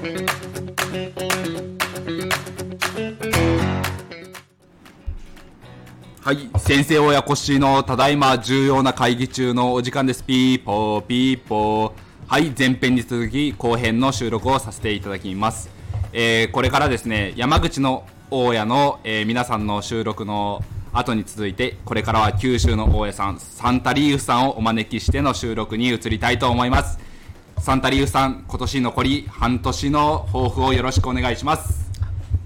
はい、先生親子しのただいま重要な会議中のお時間です。ピーポーピーポー。はい、前編に続き後編の収録をさせていただきます。えーこれからですね、山口の大家の、えー皆さんの収録の後に続いて、これからは九州の大家さん、サンタリーフさんをお招きしての収録に移りたいと思います。サンタリーフさん、今年残り半年の抱負をよろしくお願いします。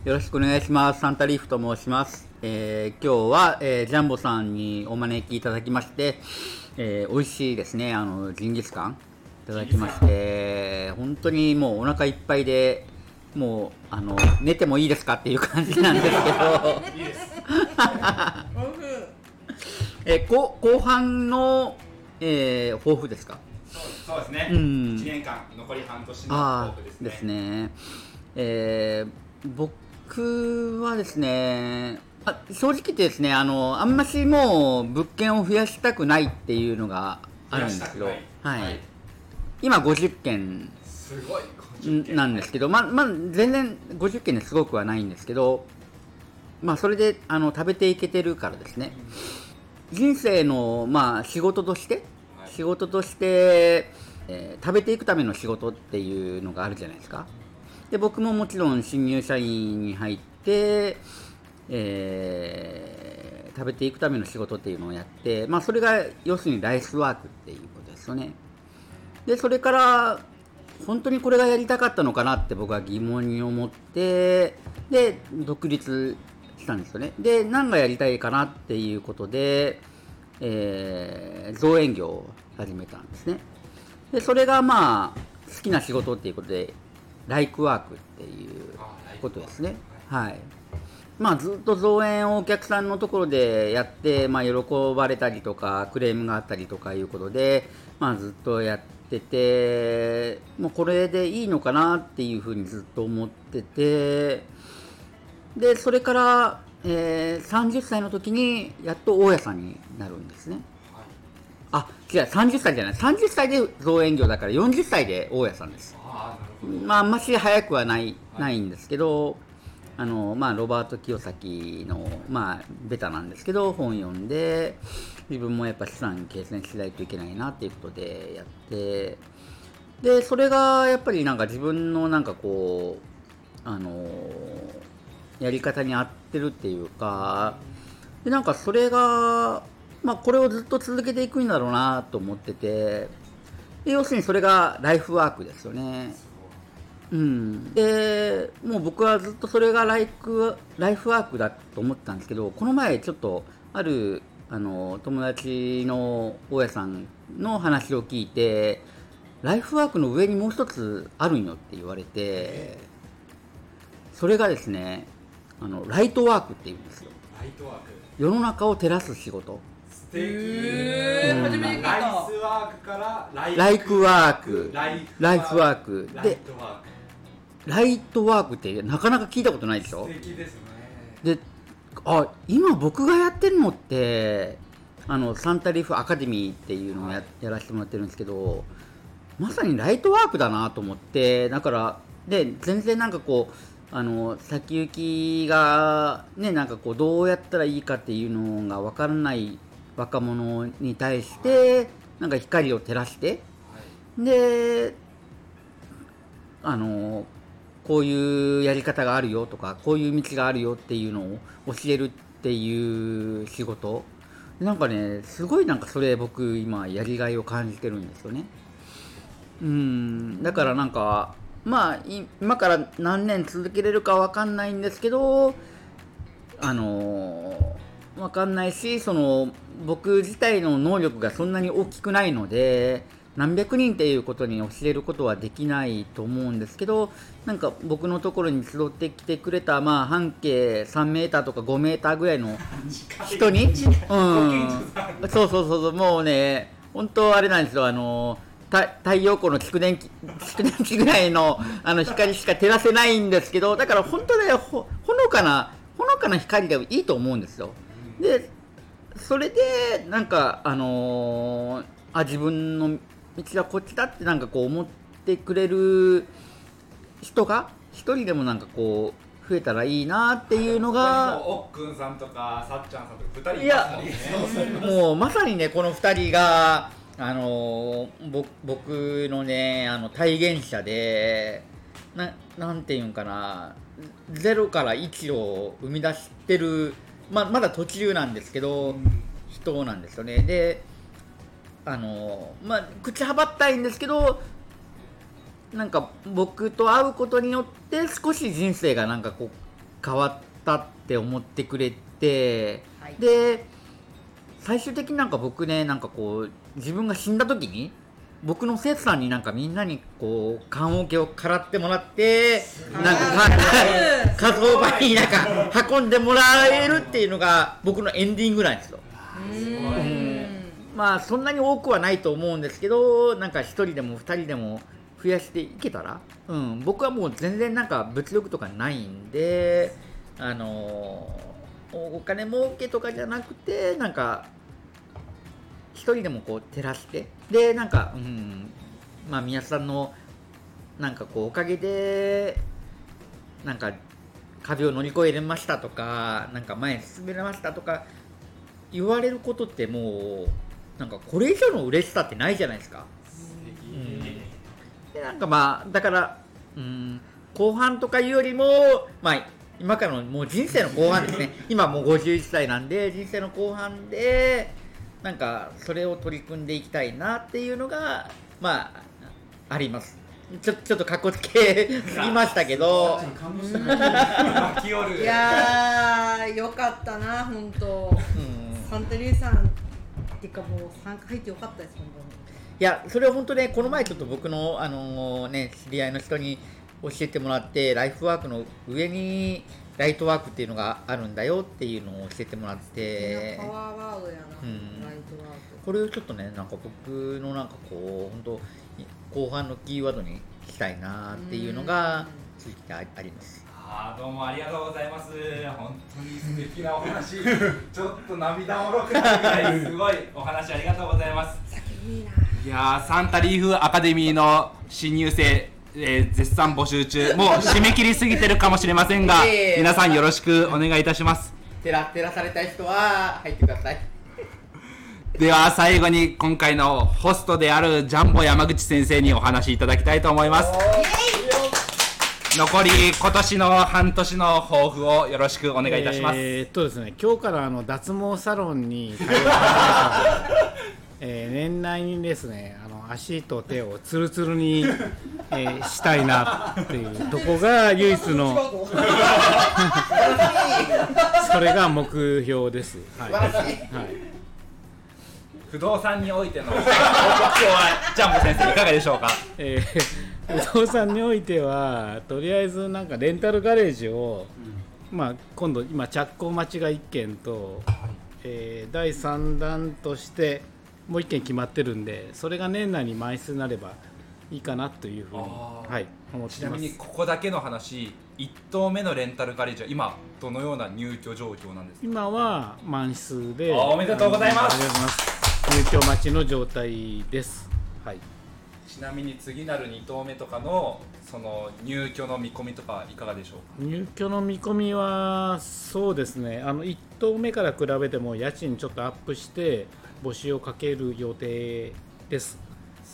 よろしくお願いします。サンタリーフと申します。えー今日は、えージャンボさんにお招きいただきまして、えー美味しいですね、あの、ジンギスカン。いただきまして、本当にもうお腹いっぱいで、もう、あの、寝てもいいですかっていう感じなんですけど、えーこ後半の、えー抱負ですか？そうですね。うん。1年間、残り半年のですね。ですね、えー僕はですね、あ正直言ってですねあの、あんましもう物件を増やしたくないっていうのがあるんですけど、はい。はい。今50件。すごい。んなんですけど、ままあ、全然50件ですごくはないんですけど、まあ、それであの食べていけてるからですね、人生の、まあ、仕事として、はい仕事として、えー食べていくための仕事っていうのがあるじゃないですか。で僕ももちろん新入社員に入って、えー食べていくための仕事っていうのをやって、まあ、それが要するにライフワークっていうことですよね。でそれから本当にこれがやりたかったのかなって僕は疑問に思ってで独立したんですよねで何がやりたいかなっていうことで、えー造園業を始めたんですね。でそれがまあ好きな仕事っていうことでライクワークっていうことですね。はい。まあ、ずっと造園をお客さんのところでやって、まあ、喜ばれたりとかクレームがあったりとかいうことで、まあ、ずっとやっててもうこれでいいのかなっていうふうにずっと思っててでそれから、えー30歳の時にやっと大家さんになるんですね。あ違う30歳じゃない。30歳で造園業だから40歳で大家さんです。あ、まあ、あんまし早くはない,、ないんですけど、あのまあ、ロバート清崎の、まあ、ベタなんですけど、本読んで、自分もやっぱ資産形成しないといけないなっていうことでやって、で、それがやっぱりなんか自分のなんかこう、あのやり方に合ってるっていうか、でなんかそれが、まあ、これをずっと続けていくんだろうなと思ってて、で要するにそれがライフワークですよね。う。ん、でもう僕はずっとそれがライクライフワークだと思ってたんですけどこの前ちょっとあるあの友達の大家さんの話を聞いてライフワークの上にもう一つあるんよって言われてそれがですねあのライトワークって言うんですよライトワーク。世の中を照らす仕事素敵。うん初めて聞いたライスワークからライライクワークライフワークライでトワーク。ライトワークってなかなか聞いたことないでしょ？素敵ですね。であ今僕がやってるのってあのサンタリーフアカデミーっていうのをや,、やらせてもらってるんですけどまさにライトワークだなと思ってだからで全然なんかこうあの先行きがねなんかこうどうやったらいいかっていうのが分からない若者に対してなんか光を照らしてであのこういうやり方があるよとかこういう道があるよっていうのを教えるっていう仕事。なんかねすごいなんかそれ僕今やりがいを感じてるんですよね。うん。だからなんかまあい今から何年続けれるかわかんないんですけどあのわかんないしその僕自体の能力がそんなに大きくないので何百人っていうことに教えることはできないと思うんですけどなんか僕のところに集ってきてくれた、まあ、半径3メーターとか5メーターぐらいの人に、うん、そうそうそうそうもうね本当あれなんですよあのた太陽光の蓄電器蓄電池ぐらいのあの光しか照らせないんですけどだから本当ねほほのかなほのかな光でいいと思うんですよ。でそれでなんかあのーあ自分の道はこっちだってなんかこう思ってくれる人が一人でもなんかこう増えたらいいなっていうのがおっくんさんとかさっちゃんさんとか2人いやもうまさにねこの2人があのぼ僕のねあの体現者でななんていうんかな0から1を生み出してる、ままだ途中なんですけど、人なんですよね。であのまあ口はばったいんですけどなんか僕と会うことによって少し人生がなんかこう変わったって思ってくれて、はい。で最終的になんか僕ねなんかこう自分が死んだ時に僕の生徒さんになんかみんなにこう棺桶をからってもらってなんかか火葬場になんか運んでもらえるっていうのが僕のエンディングなんですよ。うんまあそんなに多くはないと思うんですけどなんか1人でも2人でも増やしていけたら、うん、僕はもう全然なんか物欲とかないんであのお金儲けとかじゃなくてなんか1人でもこう照らして。でなんか、うん、まあ宮津さんのなんかこうおかげでなんか壁を乗り越えれましたとかなんか前に進めれましたとか言われることってもうなんかこれ以上の嬉しさってないじゃないですか。でなんかまあだから、うん、後半とかいうよりも、まあ、今からのもう人生の後半ですね。今もう51歳なんで人生の後半でなんかそれを取り組んでいきたいなっていうのがまああります。ちょちょっとかっこつけすぎましたけど。いやーよかったな本当。うん。サンタリーさんっていうかもう参加入ってよかったです本いやそれは本当ねこの前ちょっと僕の、あのね、知り合いの人に教えてもらってライフワークの上にライトワークっていうのがあるんだよっていうのを教えてもらって。パワーワードやな、うん。ライトワーク。これをちょっとねなんか僕のなんかこう本当後半のキーワードにしたいなっていうのが続いてああります。あーどうもありがとうございます。本当に素敵なお話。ちょっと涙もろくなるぐらいすごいお話ありがとうございます。いやーサンタリーフアカデミーの新入生、えー絶賛募集中。もう締め切りすぎてるかもしれませんが皆さんよろしくお願いいたします。照ら照らされたい人は入ってください。では最後に今回のホストであるジャンボ山口先生にお話しいただきたいと思います。残り今年の半年の抱負をよろしくお願いいたします、えーっとですね今日からあの脱毛サロンに通 えー年内にですねあの足と手をツルツルに、えーしたいなっていうとこが唯一の それが目標です。はい。はい不動産においての 目標はジャンボ先生いかがでしょうか？えー不動産においてはとりあえずなんかレンタルガレージを、まあ、今度今着工待ちが1件と、えー第3弾としてもう1件決まってるんでそれが年内に満室になればいいかなというふうに、はい、思ってます。ちなみにここだけの話1棟目のレンタルガレージは今どのような入居状況なんですか？今は満室であおめでとうございます。ありがとうございます入居待ちの状態です。はい。ちなみに次なる2棟目とかのその入居の見込みとかいかがでしょうか？入居の見込みはそうですね。あの1棟目から比べても家賃ちょっとアップして募集をかける予定です、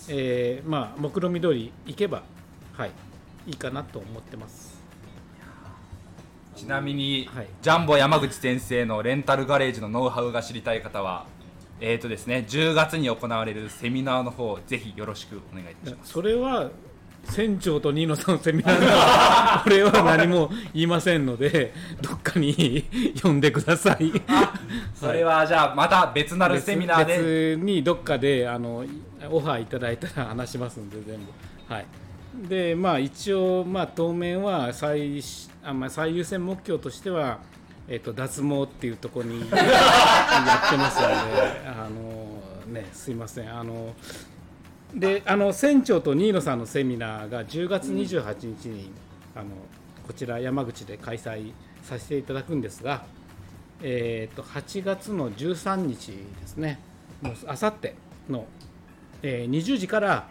えーまあ目論見通り行けばはいいいかなと思ってます。ちなみに、はい。ジャンボ山口先生のレンタルガレージのノウハウが知りたい方はえーとですね、10月に行われるセミナーの方ぜひよろしくお願いいたします。それは船長とニーノさんのセミナーなら これは何も言いませんのでどっかに呼んでください それはじゃあまた別なるセミナーで。別にどっかであのオファーいただいたら話しますんで全部。はい。でまあ一応まあ当面は最あ、まあ、最優先目標としてはえっと脱毛っていうところに やってますのであのねすいません。あのであの船長と新野さんのセミナーが10月28日に、あのこちら山口で開催させていただくんですが、えー、と8月の13日ですね。もうあさっての、えー20時から、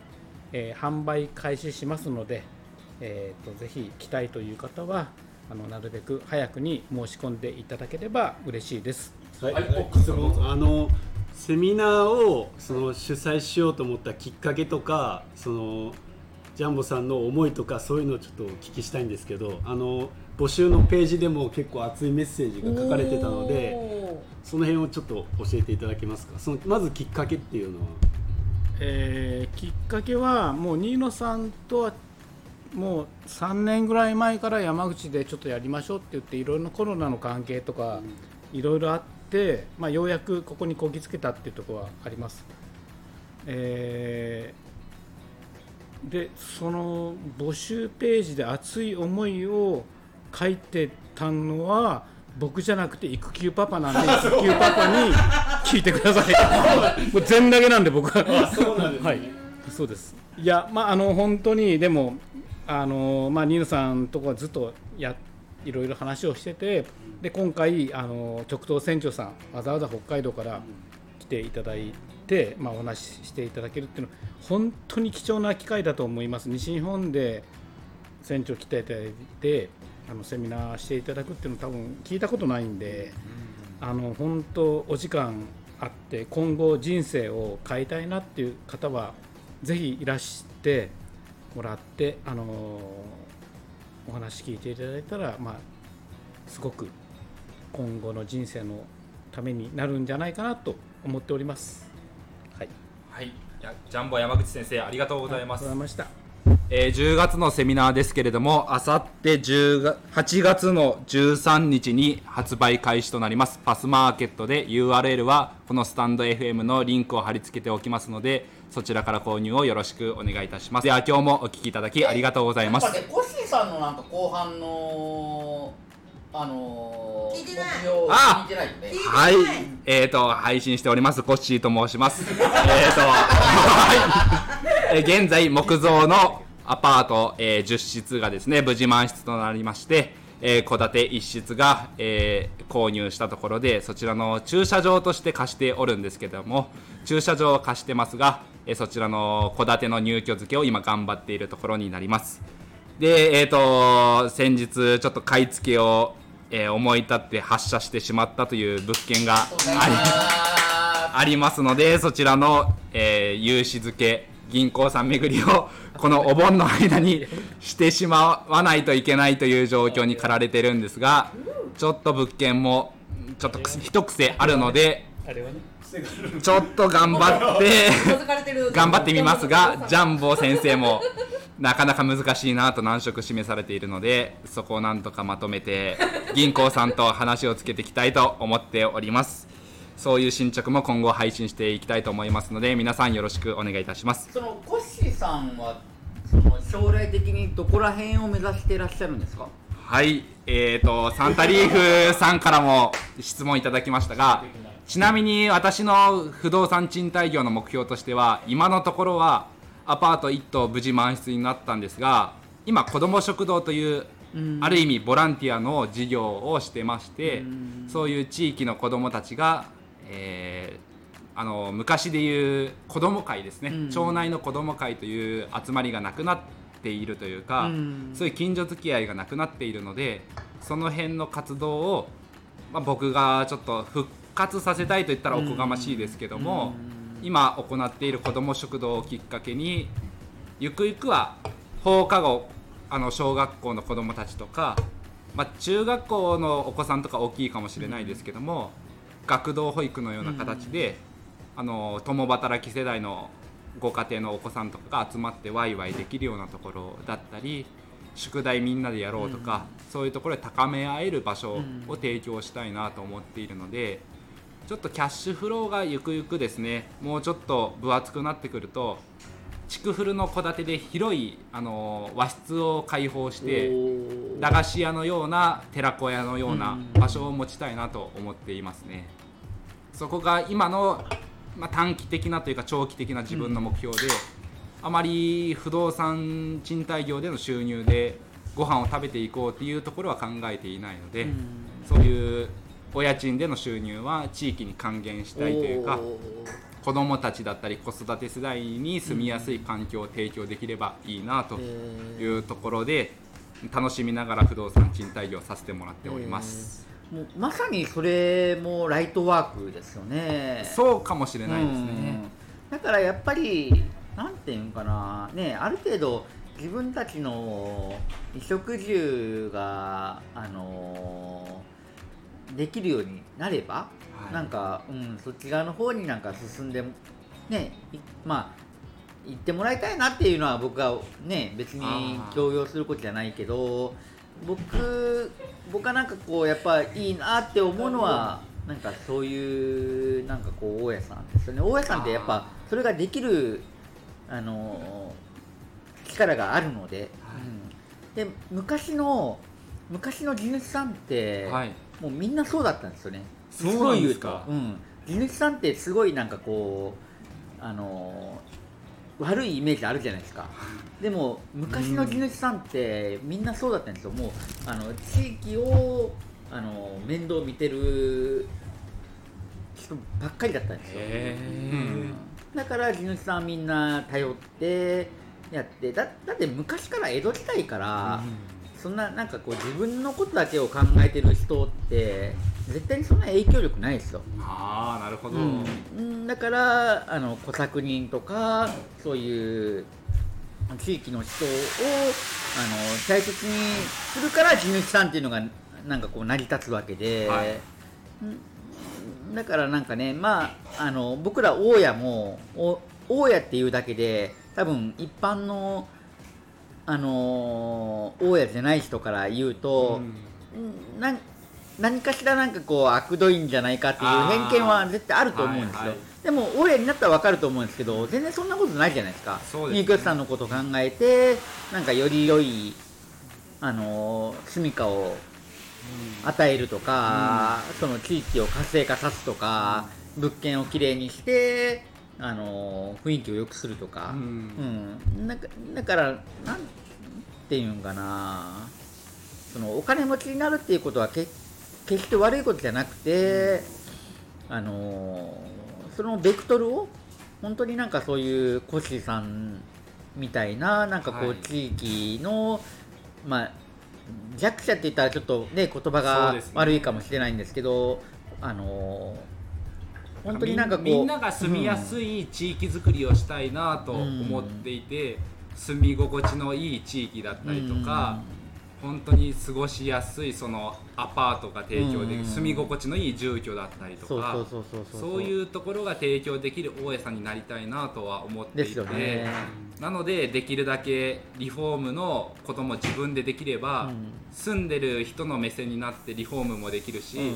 えー販売開始しますので、えー、とぜひ来たいという方はあのなるべく早くに申し込んでいただければ嬉しいです。はい、はい。あのセミナーをその主催しようと思ったきっかけとかそのジャンボさんの思いとかそういうのをちょっとお聞きしたいんですけどあの募集のページでも結構熱いメッセージが書かれてたのでおその辺をちょっと教えていただけますか？そのまずきっかけっていうのは？えーきっかけはもう新野さんとはもう3年ぐらい前から山口でちょっとやりましょうって言っていろいろなコロナの関係とかいろいろあって、まあ、ようやくここにこぎつけたっていうところはあります。えーでその募集ページで熱い思いを書いてたのは僕じゃなくて育休パパなんで 育休パパに聞いてください。もう全投げなんで僕は。そうなんですね。はい。そうです。いやまああの本当にでもあのまあニーノさんとこはずっとやいろいろ話をしててで今回あの直東船長さんわざわざ北海道から来ていただいて、まあ、お話ししていただけるっていうのは本当に貴重な機会だと思います。西日本で船長来ていただいてあのセミナーしていただくっていうの多分聞いたことないんであの本当お時間あって今後人生を変えたいなっていう方はぜひいらしてもらってあのお話聞いていただいたらまあすごく今後の人生のためになるんじゃないかなと思っております。はい、はいジャンボ山口先生ありがとうございますありがとうございました。えー10月のセミナーですけれども、あさって10が8月の13日に発売開始となります、パスマーケットで URL はこのスタンド FM のリンクを貼り付けておきますので、そちらから購入をよろしくお願いいたします。では今日もお聞きいただきありがとうございますなん。かねコッシーさんのなんか後半のあのー、聞いてないあ聞いてないよねはいえーと、配信しております、コッシーと申します。えーと、はい、えー現在、木造のアパート、えー10室がですね、無事満室となりまして、えー戸建て1室が、えー購入したところで、そちらの駐車場として貸しておるんですけども、駐車場を貸してますが、えーそちらの戸建ての入居付けを今頑張っているところになります。で、えっ、と、先日、ちょっと買い付けを、えー思い立って発射してしまったという物件がありありますので、そちらの、えー融資付け、銀行さん巡りを、このお盆の間にしてしまわないといけないという状況に駆られてるんですが、ちょっと物件も、ちょっとく一癖あるので、ちょっと頑張って、頑張ってみますが、ジャンボ先生もなかなか難しいなと難色示されているので、そこをなんとかまとめて、銀行さんと話をつけていきたいと思っております。そういう進捗も今後配信していきたいと思いますので、皆さんよろしくお願いいたします。そのコッシーさんはその将来的にどこら辺を目指していらっしゃるんですか？はい、えーと、サンタリーフさんからも質問いただきましたが、ちなみに私の不動産賃貸業の目標としては、今のところはアパート1棟無事満室になったんですが、今、子ども食堂という、ある意味ボランティアの事業をしてまして、そういう地域の子どもたちが、えーあの昔でいう子ども会ですね、うん。町内の子ども会という集まりがなくなっているというか、うん。そういう近所付き合いがなくなっているのでその辺の活動を、まあ、僕がちょっと復活させたいと言ったらおこがましいですけども、今行っている子ども食堂をきっかけにゆくゆくは放課後あの小学校の子どもたちとか、まあ、中学校のお子さんとか大きいかもしれないですけども、学童保育のような形で、あの共働き世代のご家庭のお子さんとかが集まってワイワイできるようなところだったり宿題みんなでやろうとか、そういうところで高め合える場所を提供したいなと思っているので、ちょっとキャッシュフローがゆくゆくですねもうちょっと分厚くなってくると築古の戸建てで広いあの和室を開放して駄菓子屋のような寺子屋のような場所を持ちたいなと思っていますね。そこが今の、まあ、短期的なというか長期的な自分の目標で、あまり不動産賃貸業での収入でご飯を食べていこうっていうところは考えていないので、そういうお家賃での収入は地域に還元したいというか子どもたちだったり子育て世代に住みやすい環境を提供できればいいなというところで楽しみながら不動産賃貸業させてもらっております、もうまさにそれもライトワークですよね。そうかもしれないですね、うん。だからやっぱりなんていうんかな。ねある程度自分たちの衣食住があのできるようになれば、はい。なんか、うん、そっち側の方になんか進んでねいまあ行ってもらいたいなっていうのは僕はね別に強要することじゃないけど僕僕はなんかこうやっぱいいなって思うのはなんかそういうなんかこう大家さんですよね。大家さんってやっぱそれができるあの力があるので、うん、で昔の昔の地主さんって、はい。もうみんなそうだったんですよね。すか？ごい言うと、うん、地主さんってすごいなんかこうあの悪いイメージあるじゃないですか。でも昔の地主さんってみんなそうだったんですよ。もうあの地域をあの面倒見てる人ばっかりだったんですよ、へうん。だから地主さんはみんな頼ってやってだだって昔から江戸時代から、そんななんかこう自分のことだけを考えてる人って絶対にそんな影響力ないですよ、ああなるほど、うん、だからあの小作人とかそういう地域の人をあの大切にするから地主さんっていうのがなんかこう成り立つわけで、はい。うん。だからなんかねまああの僕ら大家もお大家っていうだけで多分一般のあの大家じゃない人から言うと、うんなん何かしらなんかこう悪どいんじゃないかっていう偏見は絶対あると思うんですよ、はいはい。でも大家になったら分かると思うんですけど全然そんなことないじゃないですか。そうですね。さんのことを考えてなんかより良いあの住処を与えるとか、その地域を活性化さすとか、物件をきれいにしてあの雰囲気を良くするとか、うん。うん、なんかだからなんていうんかな。そのお金持ちになるっていうことはけ決して悪いことじゃなくて、あのそのベクトルを本当になんかそういうコッシーさんみたいななんかこはい。う地域の、まあ弱者って言ったらちょっとね言葉が悪いかもしれないんですけどあの本当になんかこうみんなが住みやすい地域づくりをしたいなと思っていて、住み心地のいい地域だったりとか、本当に過ごしやすいそのアパートが提供できる、うん住み心地のいい住居だったりとかそういうところが提供できる大家さんになりたいなとは思っていて、なのでできるだけリフォームのことも自分でできれば、うん。住んでる人の目線になってリフォームもできるし、うん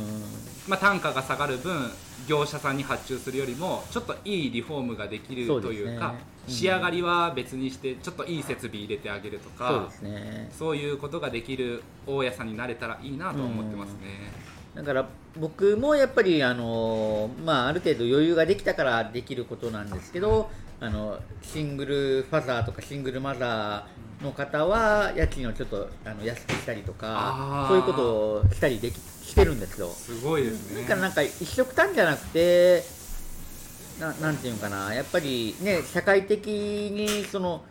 まあ、単価が下がる分業者さんに発注するよりもちょっといいリフォームができるというかうん。仕上がりは別にしてちょっといい設備入れてあげるとそうかですね。そういうことができる大家さんになれたらいいなと思ってますね。だから僕もやっぱりあの、まあ、ある程度余裕ができたからできることなんですけどあのシングルファザーとかシングルマザーの方は家賃をちょっとあの安くしたりとかそういうことをしたりできしてるんですよ。すごいですねだからなんか一色単じゃなくてななんていうのかなやっぱりね社会的にその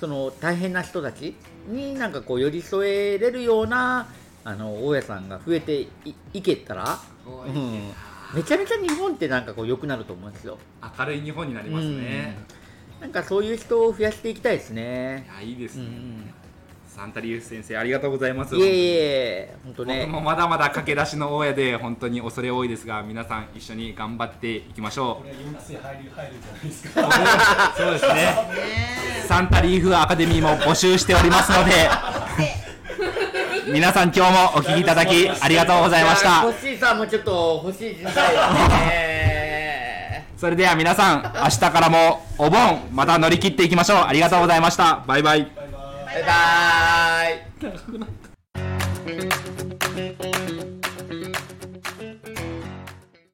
その大変な人たちになんかこう寄り添えれるようなあの大家さんが増えていいけたら、うん、めちゃめちゃ日本ってなんかこう良くなると思うんですよ。明るい日本になりますね。うん、なんかそういう人を増やしていきたいですいね。やいいですね。うん、サンタリウス先生ありがとうございます。いえいえ本当ね僕もまだまだ駆け出しの大家で本当に恐れ多いですが皆さん一緒に頑張っていきましょう。これ4期生入る入るじゃないですか。そうですね。サンタリーフアカデミーも募集しておりますので、皆さん今日もお聞きいただき ありがとうございましたコ。ッシーさんもちょっと欲しい人材ですね。それでは皆さん、明日からもお盆また乗り切っていきましょう。ありがとうございました。バイバイ。バイバーイ。